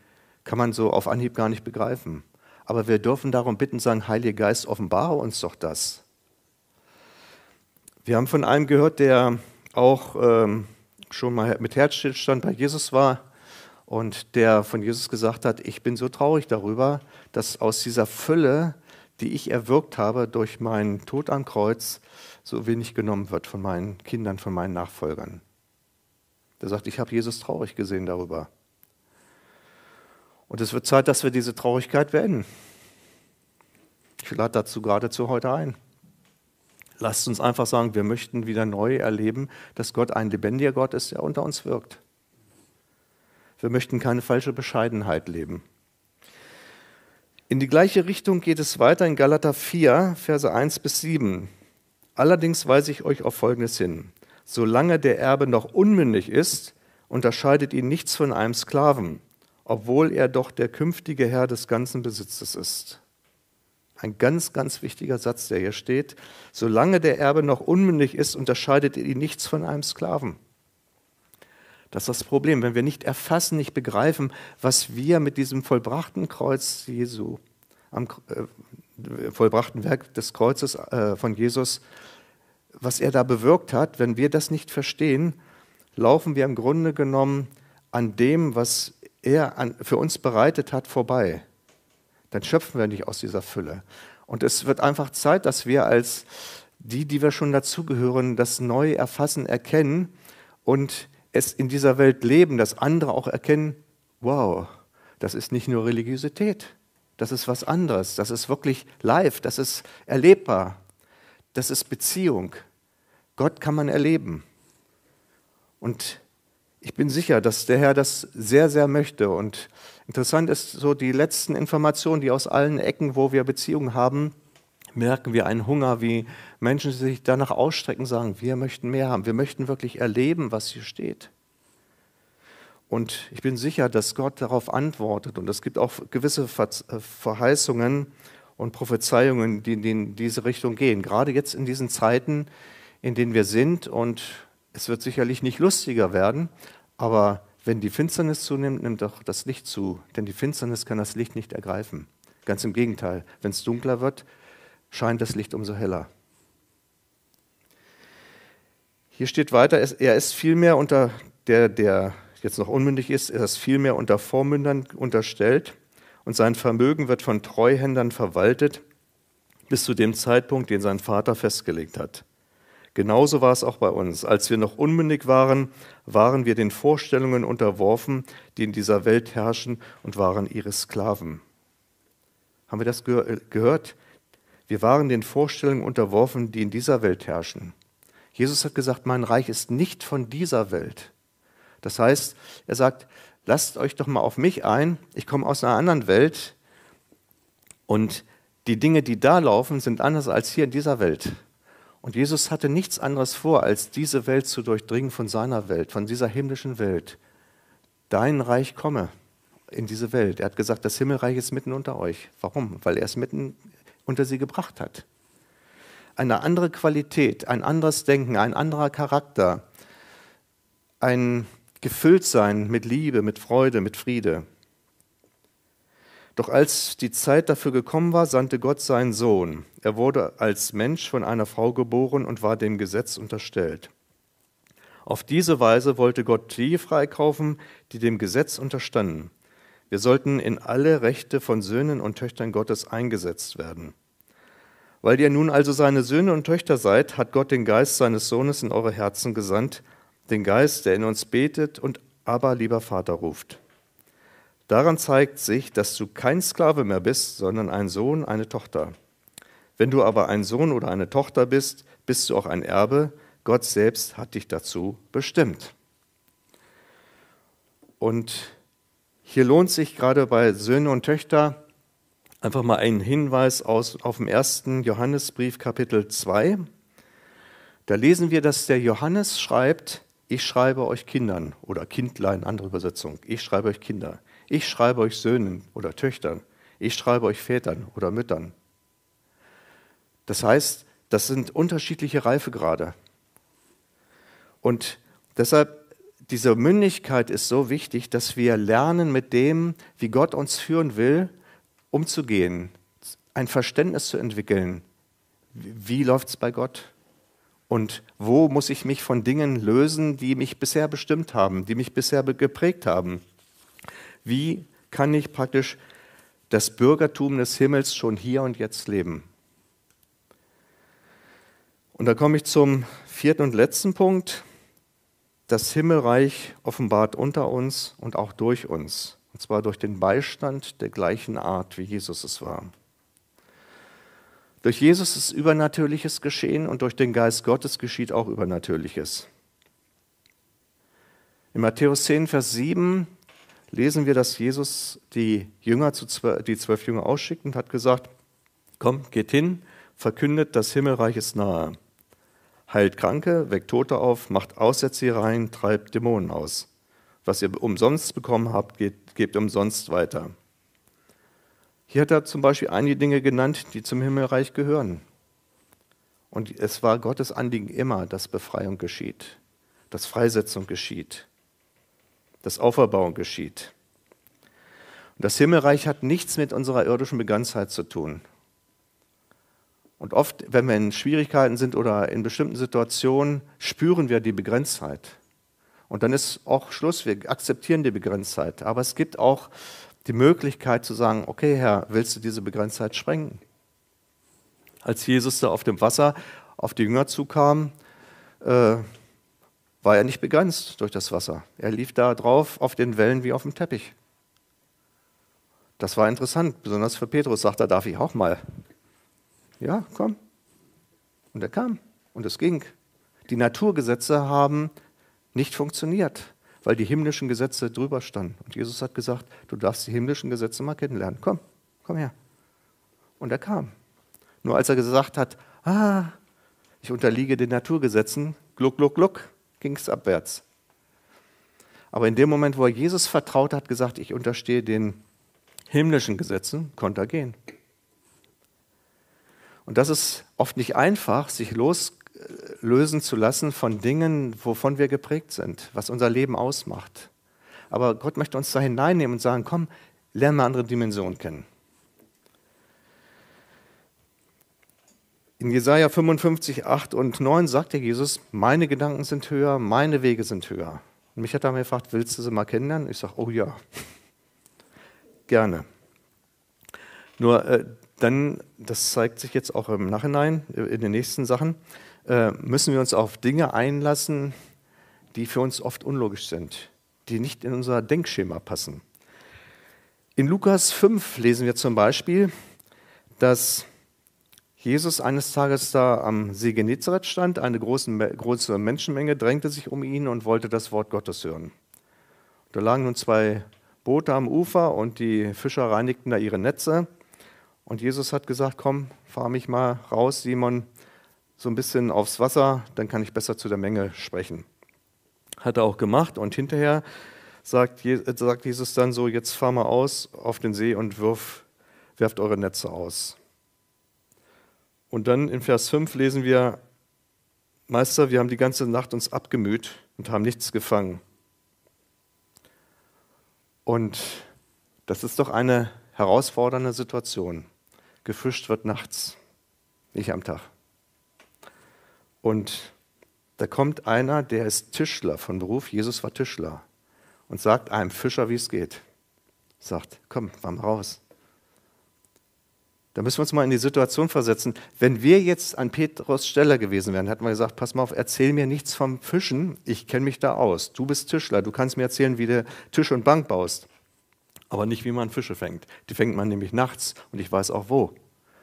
kann man so auf Anhieb gar nicht begreifen. Aber wir dürfen darum bitten, sagen, Heiliger Geist, offenbare uns doch das. Wir haben von einem gehört, der auch ähm, schon mal mit Herzstillstand bei Jesus war und der von Jesus gesagt hat, ich bin so traurig darüber, dass aus dieser Fülle, die ich erwirkt habe durch meinen Tod am Kreuz, so wenig genommen wird von meinen Kindern, von meinen Nachfolgern. Der sagt, ich habe Jesus traurig gesehen darüber. Und es wird Zeit, dass wir diese Traurigkeit beenden. Ich lade dazu geradezu heute ein. Lasst uns einfach sagen, wir möchten wieder neu erleben, dass Gott ein lebendiger Gott ist, der unter uns wirkt. Wir möchten keine falsche Bescheidenheit leben. In die gleiche Richtung geht es weiter in Galater 4, Verse 1 bis 7. Allerdings weise ich euch auf Folgendes hin. Solange der Erbe noch unmündig ist, unterscheidet ihn nichts von einem Sklaven, obwohl er doch der künftige Herr des ganzen Besitzes ist. Ein ganz, ganz wichtiger Satz, der hier steht. Solange der Erbe noch unmündig ist, unterscheidet ihn nichts von einem Sklaven. Das ist das Problem, wenn wir nicht erfassen, nicht begreifen, was wir mit diesem vollbrachten Kreuz Jesu, am äh, vollbrachten Werk des Kreuzes äh, von Jesus, was er da bewirkt hat, wenn wir das nicht verstehen, laufen wir im Grunde genommen an dem, was er an, für uns bereitet hat, vorbei. Dann schöpfen wir nicht aus dieser Fülle. Und es wird einfach Zeit, dass wir als die, die wir schon dazugehören, das neu erfassen, erkennen und es in dieser Welt leben, dass andere auch erkennen, wow, das ist nicht nur Religiosität, das ist was anderes, das ist wirklich live, das ist erlebbar, das ist Beziehung. Gott kann man erleben. Und ich bin sicher, dass der Herr das sehr, sehr möchte. Und interessant ist so die letzten Informationen, die aus allen Ecken, wo wir Beziehungen haben, merken wir einen Hunger, wie Menschen sich danach ausstrecken, sagen, wir möchten mehr haben, wir möchten wirklich erleben, was hier steht. Und ich bin sicher, dass Gott darauf antwortet. Und es gibt auch gewisse äh, Verheißungen und Prophezeiungen, die in diese Richtung gehen. Gerade jetzt in diesen Zeiten, in denen wir sind. Und es wird sicherlich nicht lustiger werden, aber wenn die Finsternis zunimmt, nimmt auch das Licht zu. Denn die Finsternis kann das Licht nicht ergreifen. Ganz im Gegenteil, wenn es dunkler wird, scheint das Licht umso heller. Hier steht weiter, er ist vielmehr unter der, der jetzt noch unmündig ist, er ist vielmehr unter Vormündern unterstellt und sein Vermögen wird von Treuhändern verwaltet bis zu dem Zeitpunkt, den sein Vater festgelegt hat. Genauso war es auch bei uns. Als wir noch unmündig waren, waren wir den Vorstellungen unterworfen, die in dieser Welt herrschen und waren ihre Sklaven. Haben wir das gehört? Wir waren den Vorstellungen unterworfen, die in dieser Welt herrschen. Jesus hat gesagt, mein Reich ist nicht von dieser Welt. Das heißt, er sagt, lasst euch doch mal auf mich ein, ich komme aus einer anderen Welt und die Dinge, die da laufen, sind anders als hier in dieser Welt. Und Jesus hatte nichts anderes vor, als diese Welt zu durchdringen von seiner Welt, von dieser himmlischen Welt. Dein Reich komme in diese Welt. Er hat gesagt, das Himmelreich ist mitten unter euch. Warum? Weil er es mitten unter sie gebracht hat. Eine andere Qualität, ein anderes Denken, ein anderer Charakter, ein Gefülltsein mit Liebe, mit Freude, mit Friede. Doch als die Zeit dafür gekommen war, sandte Gott seinen Sohn. Er wurde als Mensch von einer Frau geboren und war dem Gesetz unterstellt. Auf diese Weise wollte Gott die freikaufen, die dem Gesetz unterstanden, wir sollten in alle Rechte von Söhnen und Töchtern Gottes eingesetzt werden. Weil ihr nun also seine Söhne und Töchter seid, hat Gott den Geist seines Sohnes in eure Herzen gesandt, den Geist, der in uns betet und aber lieber Vater ruft. Daran zeigt sich, dass du kein Sklave mehr bist, sondern ein Sohn, eine Tochter. Wenn du aber ein Sohn oder eine Tochter bist, bist du auch ein Erbe. Gott selbst hat dich dazu bestimmt. Und hier lohnt sich gerade bei Söhne und Töchter einfach mal ein Hinweis aus, auf dem ersten Johannesbrief Kapitel 2. Da lesen wir, dass der Johannes schreibt, ich schreibe euch Kindern oder Kindlein, andere Übersetzung, ich schreibe euch Kinder, ich schreibe euch Söhnen oder Töchtern, ich schreibe euch Vätern oder Müttern. Das heißt, das sind unterschiedliche Reifegrade. Und deshalb diese Mündigkeit ist so wichtig, dass wir lernen, mit dem, wie Gott uns führen will, umzugehen, ein Verständnis zu entwickeln. Wie läuft es bei Gott? Und wo muss ich mich von Dingen lösen, die mich bisher bestimmt haben, die mich bisher geprägt haben? Wie kann ich praktisch das Bürgertum des Himmels schon hier und jetzt leben? Und da komme ich zum vierten und letzten Punkt das Himmelreich offenbart unter uns und auch durch uns, und zwar durch den Beistand der gleichen Art, wie Jesus es war. Durch Jesus ist Übernatürliches geschehen und durch den Geist Gottes geschieht auch Übernatürliches. In Matthäus 10, Vers 7 lesen wir, dass Jesus die Jünger, die zwölf Jünger ausschickt und hat gesagt, komm, geht hin, verkündet, das Himmelreich ist nahe. Heilt Kranke, weckt Tote auf, macht Aussätzige rein, treibt Dämonen aus. Was ihr umsonst bekommen habt, gebt, gebt umsonst weiter. Hier hat er zum Beispiel einige Dinge genannt, die zum Himmelreich gehören. Und es war Gottes Anliegen immer, dass Befreiung geschieht, dass Freisetzung geschieht, dass Auferbauung geschieht. Und das Himmelreich hat nichts mit unserer irdischen Begangenheit zu tun. Und oft, wenn wir in Schwierigkeiten sind oder in bestimmten Situationen, spüren wir die Begrenztheit. Und dann ist auch Schluss, wir akzeptieren die Begrenztheit. Aber es gibt auch die Möglichkeit zu sagen, okay Herr, willst du diese Begrenztheit sprengen? Als Jesus da auf dem Wasser auf die Jünger zukam, äh, war er nicht begrenzt durch das Wasser. Er lief da drauf auf den Wellen wie auf dem Teppich. Das war interessant, besonders für Petrus, sagt er, darf ich auch mal? Ja, komm. Und er kam und es ging. Die Naturgesetze haben nicht funktioniert, weil die himmlischen Gesetze drüber standen. Und Jesus hat gesagt, du darfst die himmlischen Gesetze mal kennenlernen. Komm, komm her. Und er kam. Nur als er gesagt hat, ah, ich unterliege den Naturgesetzen, gluck, gluck, gluck, ging es abwärts. Aber in dem Moment, wo er Jesus vertraut hat, gesagt, ich unterstehe den himmlischen Gesetzen, konnte er gehen. Und das ist oft nicht einfach, sich loslösen zu lassen von Dingen, wovon wir geprägt sind, was unser Leben ausmacht. Aber Gott möchte uns da hineinnehmen und sagen, komm, lerne mal andere Dimensionen kennen. In Jesaja 55, 8 und 9 sagte Jesus: Meine Gedanken sind höher, meine Wege sind höher. Und mich hat er mir gefragt: Willst du sie mal kennenlernen? Ich sage: Oh ja, gerne. Nur äh, dann, das zeigt sich jetzt auch im Nachhinein, äh, in den nächsten Sachen, äh, müssen wir uns auf Dinge einlassen, die für uns oft unlogisch sind, die nicht in unser Denkschema passen. In Lukas 5 lesen wir zum Beispiel, dass Jesus eines Tages da am See Genezareth stand, eine große, große Menschenmenge drängte sich um ihn und wollte das Wort Gottes hören. Da lagen nun zwei Boote am Ufer und die Fischer reinigten da ihre Netze. Und Jesus hat gesagt, komm, fahr mich mal raus, Simon, so ein bisschen aufs Wasser, dann kann ich besser zu der Menge sprechen. Hat er auch gemacht und hinterher sagt, Jesus dann so, jetzt fahr mal aus auf den See und wirf, werft eure Netze aus. Und dann in Vers 5 lesen wir, Meister, wir haben die ganze Nacht uns abgemüht und haben nichts gefangen. Und das ist doch eine herausfordernde Situation. Gefischt wird nachts, nicht am Tag. Und da kommt einer, der ist Tischler von Beruf, Jesus war Tischler, und sagt einem Fischer, wie es geht. Sagt, komm, fahr raus. Da müssen wir uns mal in die Situation versetzen. Wenn wir jetzt an Petrus Stelle gewesen wären, hätten wir gesagt, pass mal auf, erzähl mir nichts vom Fischen, ich kenne mich da aus. Du bist Tischler, du kannst mir erzählen, wie du Tisch und Bank baust. Aber nicht, wie man Fische fängt. Die fängt man nämlich nachts und ich weiß auch wo.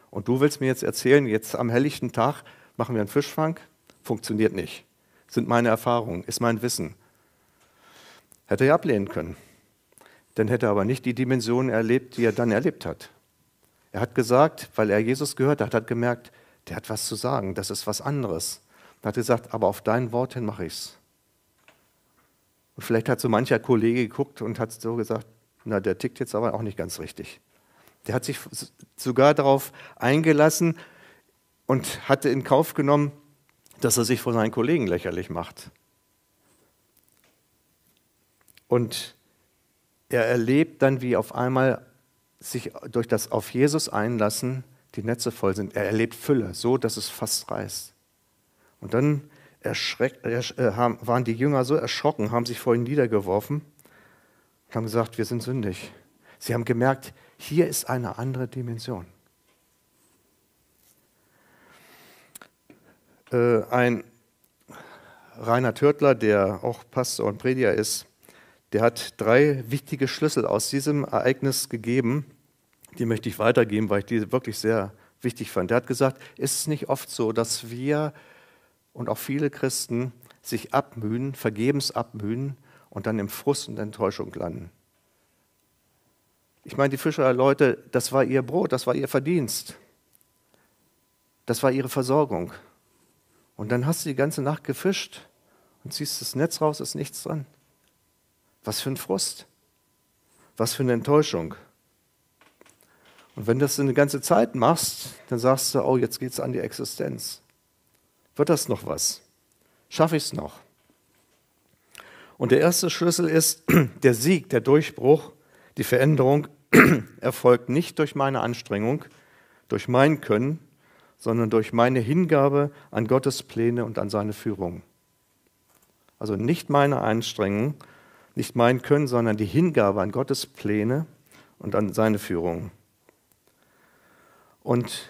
Und du willst mir jetzt erzählen, jetzt am helllichten Tag machen wir einen Fischfang? Funktioniert nicht. Sind meine Erfahrungen, ist mein Wissen. Hätte er ablehnen können. Dann hätte er aber nicht die Dimension erlebt, die er dann erlebt hat. Er hat gesagt, weil er Jesus gehört hat, hat gemerkt, der hat was zu sagen, das ist was anderes. Er hat gesagt, aber auf dein Wort hin mache ich's. Und vielleicht hat so mancher Kollege geguckt und hat so gesagt, na, der tickt jetzt aber auch nicht ganz richtig. Der hat sich sogar darauf eingelassen und hatte in Kauf genommen, dass er sich vor seinen Kollegen lächerlich macht. Und er erlebt dann, wie auf einmal sich durch das auf Jesus einlassen die Netze voll sind. Er erlebt Fülle, so dass es fast reißt. Und dann erschreckt, äh, waren die Jünger so erschrocken, haben sich vor ihn niedergeworfen und haben gesagt, wir sind sündig. Sie haben gemerkt, hier ist eine andere Dimension. Äh, ein Rainer Törtler, der auch Pastor und Prediger ist, der hat drei wichtige Schlüssel aus diesem Ereignis gegeben. Die möchte ich weitergeben, weil ich die wirklich sehr wichtig fand. Der hat gesagt, ist es nicht oft so, dass wir und auch viele Christen sich abmühen, vergebens abmühen und dann im Frust und Enttäuschung landen. Ich meine, die Fischerleute, das war ihr Brot, das war ihr Verdienst. Das war ihre Versorgung. Und dann hast du die ganze Nacht gefischt und ziehst das Netz raus, ist nichts dran. Was für ein Frust. Was für eine Enttäuschung. Und wenn du das eine ganze Zeit machst, dann sagst du, oh, jetzt geht es an die Existenz. Wird das noch was? Schaffe ich es noch? Und der erste Schlüssel ist, der Sieg, der Durchbruch, die Veränderung erfolgt nicht durch meine Anstrengung, durch mein Können, sondern durch meine Hingabe an Gottes Pläne und an seine Führung. Also nicht meine Anstrengung, nicht mein Können, sondern die Hingabe an Gottes Pläne und an seine Führung. Und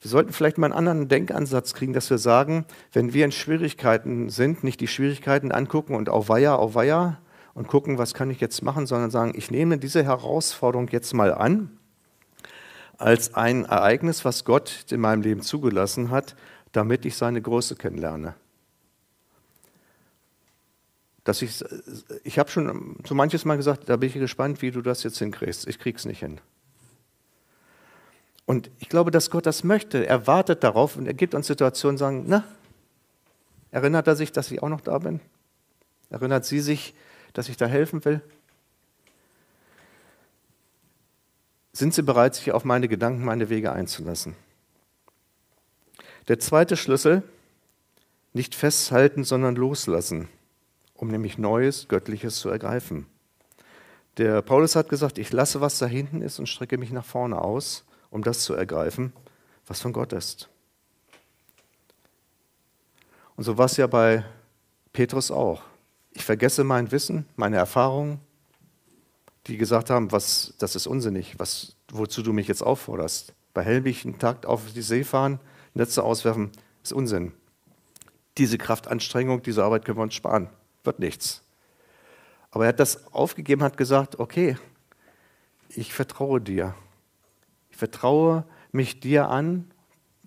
wir sollten vielleicht mal einen anderen Denkansatz kriegen, dass wir sagen, wenn wir in Schwierigkeiten sind, nicht die Schwierigkeiten angucken und auf Weiher, auf Weiher und gucken, was kann ich jetzt machen, sondern sagen, ich nehme diese Herausforderung jetzt mal an als ein Ereignis, was Gott in meinem Leben zugelassen hat, damit ich seine Größe kennenlerne. Dass ich ich habe schon so manches Mal gesagt, da bin ich gespannt, wie du das jetzt hinkriegst. Ich krieg's nicht hin. Und ich glaube, dass Gott das möchte. Er wartet darauf und er gibt uns Situationen, sagen, na, erinnert er sich, dass ich auch noch da bin? Erinnert sie sich, dass ich da helfen will? Sind sie bereit, sich auf meine Gedanken, meine Wege einzulassen? Der zweite Schlüssel, nicht festhalten, sondern loslassen, um nämlich Neues, Göttliches zu ergreifen. Der Paulus hat gesagt, ich lasse, was da hinten ist und strecke mich nach vorne aus um das zu ergreifen, was von Gott ist. Und so war es ja bei Petrus auch. Ich vergesse mein Wissen, meine Erfahrungen, die gesagt haben, was, das ist unsinnig, was, wozu du mich jetzt aufforderst. Bei helllichten Takt auf die See fahren, Netze auswerfen, ist Unsinn. Diese Kraftanstrengung, diese Arbeit können wir uns sparen. Wird nichts. Aber er hat das aufgegeben, hat gesagt, okay, ich vertraue dir ich vertraue mich dir an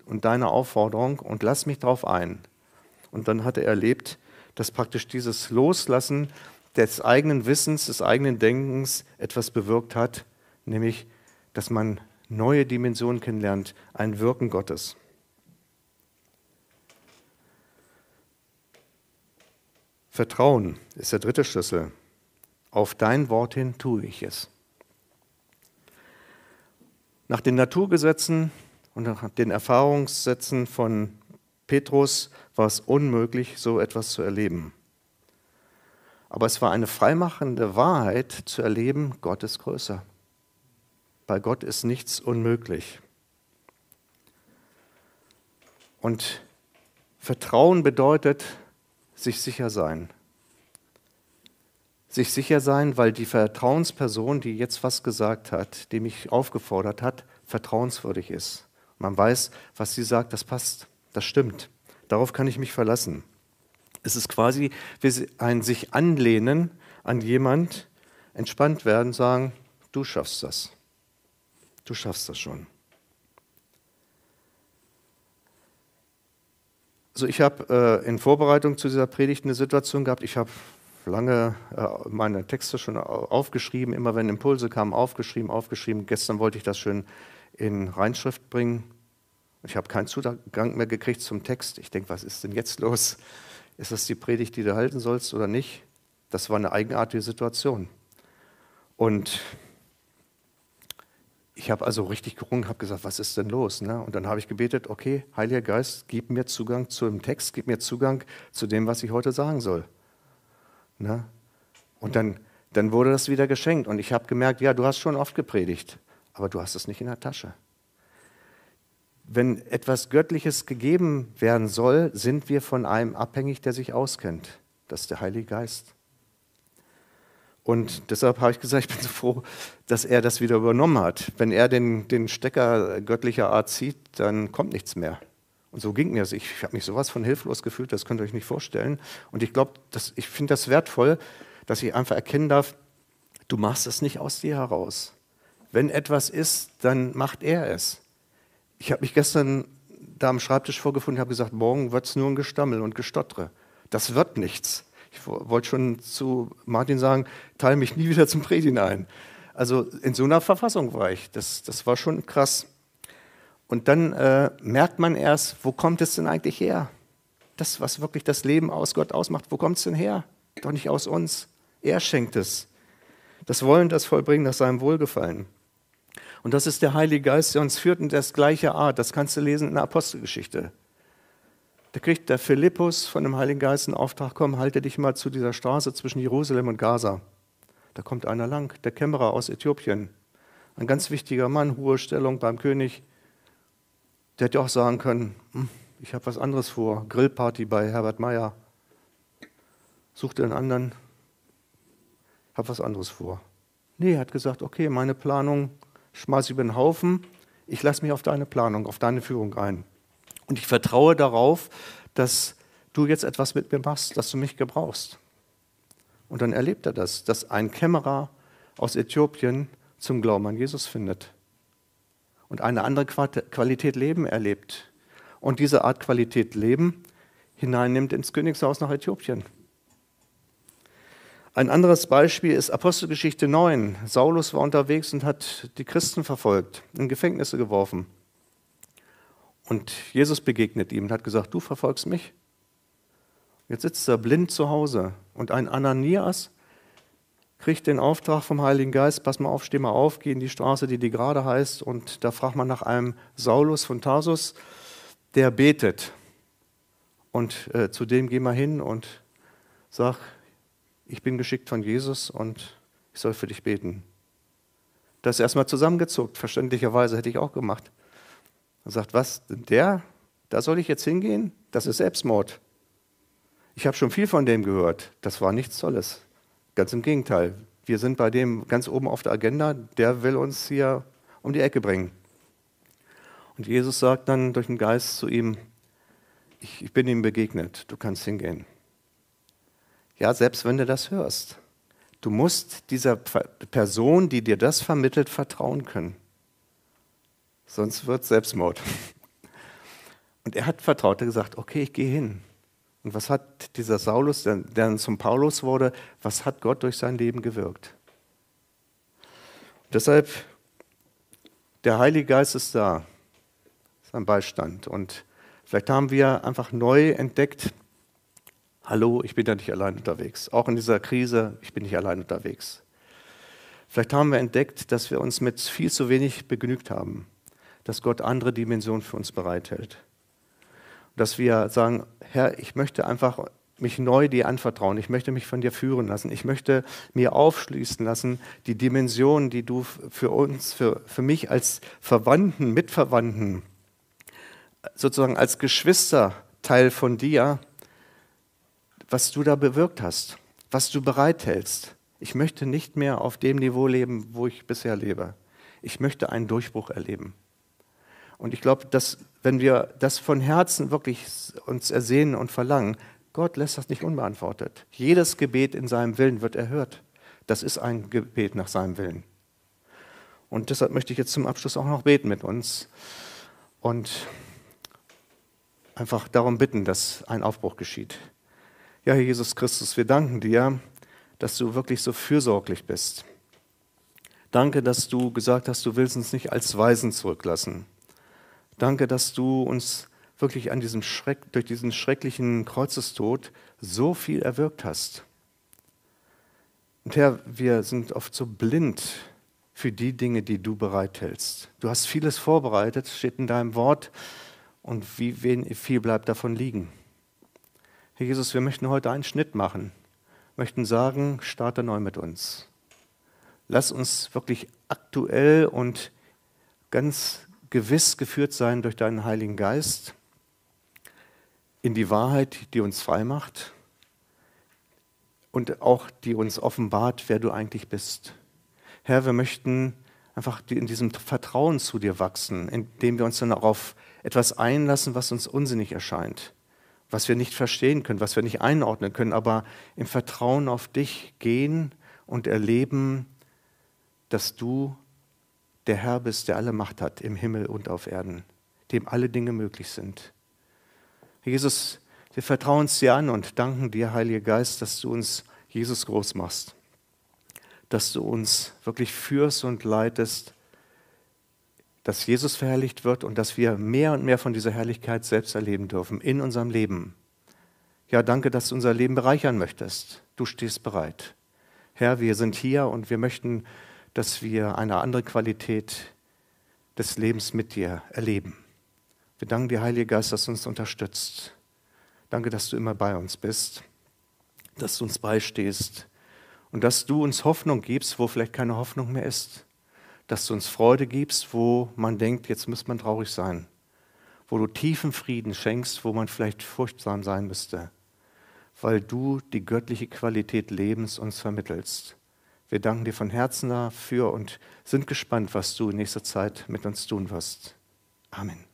und deiner Aufforderung und lass mich darauf ein. Und dann hat er erlebt, dass praktisch dieses Loslassen des eigenen Wissens, des eigenen Denkens etwas bewirkt hat, nämlich, dass man neue Dimensionen kennenlernt, ein Wirken Gottes. Vertrauen ist der dritte Schlüssel. Auf dein Wort hin tue ich es. Nach den Naturgesetzen und nach den Erfahrungssätzen von Petrus war es unmöglich, so etwas zu erleben. Aber es war eine freimachende Wahrheit zu erleben, Gott ist größer. Bei Gott ist nichts unmöglich. Und Vertrauen bedeutet sich sicher sein sich sicher sein, weil die Vertrauensperson, die jetzt was gesagt hat, die mich aufgefordert hat, vertrauenswürdig ist. Man weiß, was sie sagt, das passt, das stimmt. Darauf kann ich mich verlassen. Es ist quasi ein sich anlehnen an jemand, entspannt werden, sagen, du schaffst das. Du schaffst das schon. Also ich habe äh, in Vorbereitung zu dieser Predigt eine Situation gehabt, ich habe lange äh, meine Texte schon aufgeschrieben, immer wenn Impulse kamen, aufgeschrieben, aufgeschrieben. Gestern wollte ich das schön in Reinschrift bringen. Ich habe keinen Zugang mehr gekriegt zum Text. Ich denke, was ist denn jetzt los? Ist das die Predigt, die du halten sollst oder nicht? Das war eine eigenartige Situation. Und ich habe also richtig gerungen, habe gesagt, was ist denn los? Ne? Und dann habe ich gebetet, okay, Heiliger Geist, gib mir Zugang zu dem Text, gib mir Zugang zu dem, was ich heute sagen soll. Ne? Und dann, dann wurde das wieder geschenkt. Und ich habe gemerkt, ja, du hast schon oft gepredigt, aber du hast es nicht in der Tasche. Wenn etwas Göttliches gegeben werden soll, sind wir von einem abhängig, der sich auskennt. Das ist der Heilige Geist. Und deshalb habe ich gesagt, ich bin so froh, dass er das wieder übernommen hat. Wenn er den, den Stecker göttlicher Art zieht, dann kommt nichts mehr. Und so ging mir es. Ich habe mich sowas von hilflos gefühlt, das könnt ihr euch nicht vorstellen. Und ich glaube, ich finde das wertvoll, dass ich einfach erkennen darf, du machst es nicht aus dir heraus. Wenn etwas ist, dann macht er es. Ich habe mich gestern da am Schreibtisch vorgefunden, habe gesagt, morgen wird es nur ein Gestammel und Gestottere. Das wird nichts. Ich wollte schon zu Martin sagen, teile mich nie wieder zum Predigen ein. Also in so einer Verfassung war ich. Das, das war schon krass. Und dann äh, merkt man erst, wo kommt es denn eigentlich her? Das, was wirklich das Leben aus Gott ausmacht, wo kommt es denn her? Doch nicht aus uns. Er schenkt es. Das Wollen, das Vollbringen nach seinem Wohlgefallen. Und das ist der Heilige Geist, der uns führt in das gleiche Art. Das kannst du lesen in der Apostelgeschichte. Da kriegt der Philippus von dem Heiligen Geist einen Auftrag, komm, halte dich mal zu dieser Straße zwischen Jerusalem und Gaza. Da kommt einer lang, der Kämmerer aus Äthiopien. Ein ganz wichtiger Mann, hohe Stellung beim König. Der hätte auch sagen können, hm, ich habe was anderes vor, Grillparty bei Herbert Meyer. Such dir einen anderen, habe was anderes vor. Nee, er hat gesagt, okay, meine Planung schmeiße ich über den Haufen, ich lasse mich auf deine Planung, auf deine Führung ein. Und ich vertraue darauf, dass du jetzt etwas mit mir machst, dass du mich gebrauchst. Und dann erlebt er das, dass ein Kämmerer aus Äthiopien zum Glauben an Jesus findet und eine andere Qualität Leben erlebt und diese Art Qualität Leben hineinnimmt ins Königshaus nach Äthiopien. Ein anderes Beispiel ist Apostelgeschichte 9. Saulus war unterwegs und hat die Christen verfolgt, in Gefängnisse geworfen. Und Jesus begegnet ihm und hat gesagt, du verfolgst mich. Jetzt sitzt er blind zu Hause und ein Ananias kriegt den Auftrag vom Heiligen Geist, pass mal auf, steh mal auf, geh in die Straße, die die gerade heißt und da fragt man nach einem Saulus von Tarsus, der betet. Und äh, zu dem geh mal hin und sag, ich bin geschickt von Jesus und ich soll für dich beten. Das ist erstmal zusammengezuckt, verständlicherweise hätte ich auch gemacht. Er sagt, was, der, da soll ich jetzt hingehen? Das ist Selbstmord. Ich habe schon viel von dem gehört. Das war nichts Tolles. Ganz im Gegenteil. Wir sind bei dem ganz oben auf der Agenda. Der will uns hier um die Ecke bringen. Und Jesus sagt dann durch den Geist zu ihm, ich, ich bin ihm begegnet, du kannst hingehen. Ja, selbst wenn du das hörst. Du musst dieser Person, die dir das vermittelt, vertrauen können. Sonst wird Selbstmord. Und er hat vertraut, er hat gesagt, okay, ich gehe hin. Und was hat dieser Saulus, der dann zum Paulus wurde, was hat Gott durch sein Leben gewirkt? Und deshalb, der Heilige Geist ist da, sein Beistand. Und vielleicht haben wir einfach neu entdeckt, hallo, ich bin ja nicht allein unterwegs. Auch in dieser Krise, ich bin nicht allein unterwegs. Vielleicht haben wir entdeckt, dass wir uns mit viel zu wenig begnügt haben, dass Gott andere Dimensionen für uns bereithält. Dass wir sagen, Herr, ich möchte einfach mich neu dir anvertrauen. Ich möchte mich von dir führen lassen. Ich möchte mir aufschließen lassen, die Dimensionen, die du für uns, für, für mich als Verwandten, Mitverwandten, sozusagen als Geschwister Teil von dir, was du da bewirkt hast, was du bereithältst. Ich möchte nicht mehr auf dem Niveau leben, wo ich bisher lebe. Ich möchte einen Durchbruch erleben. Und ich glaube, dass wenn wir das von Herzen wirklich uns ersehnen und verlangen, Gott lässt das nicht unbeantwortet. Jedes Gebet in seinem Willen wird erhört. Das ist ein Gebet nach seinem Willen. Und deshalb möchte ich jetzt zum Abschluss auch noch beten mit uns und einfach darum bitten, dass ein Aufbruch geschieht. Ja, Herr Jesus Christus, wir danken dir, dass du wirklich so fürsorglich bist. Danke, dass du gesagt hast, du willst uns nicht als Weisen zurücklassen. Danke, dass du uns wirklich an diesem Schreck, durch diesen schrecklichen Kreuzestod so viel erwirkt hast. Und Herr, wir sind oft so blind für die Dinge, die du bereithältst. Du hast vieles vorbereitet, steht in deinem Wort, und wie viel bleibt davon liegen? Herr Jesus, wir möchten heute einen Schnitt machen, möchten sagen, starte neu mit uns. Lass uns wirklich aktuell und ganz gewiss geführt sein durch deinen Heiligen Geist in die Wahrheit, die uns frei macht und auch die uns offenbart, wer du eigentlich bist. Herr, wir möchten einfach in diesem Vertrauen zu dir wachsen, indem wir uns dann auf etwas einlassen, was uns unsinnig erscheint was wir nicht verstehen können, was wir nicht einordnen können, aber im Vertrauen auf dich gehen und erleben, dass du der Herr bist, der alle Macht hat im Himmel und auf Erden, dem alle Dinge möglich sind. Jesus, wir vertrauen uns dir an und danken dir, Heiliger Geist, dass du uns Jesus groß machst. dass du uns wirklich führst und leitest, dass Jesus verherrlicht wird und dass wir mehr und mehr von dieser Herrlichkeit selbst erleben dürfen in unserem Leben. Ja, danke, dass du unser Leben bereichern möchtest. Du stehst bereit. Herr, wir sind hier und wir möchten, dass wir eine andere Qualität des Lebens mit dir erleben. Wir danken dir, Heiliger Geist, dass du uns unterstützt. Danke, dass du immer bei uns bist, dass du uns beistehst und dass du uns Hoffnung gibst, wo vielleicht keine Hoffnung mehr ist. Dass du uns Freude gibst, wo man denkt, jetzt müsste man traurig sein. Wo du tiefen Frieden schenkst, wo man vielleicht furchtsam sein müsste. Weil du die göttliche Qualität Lebens uns vermittelst. Wir danken dir von Herzen dafür und sind gespannt, was du in nächster Zeit mit uns tun wirst. Amen.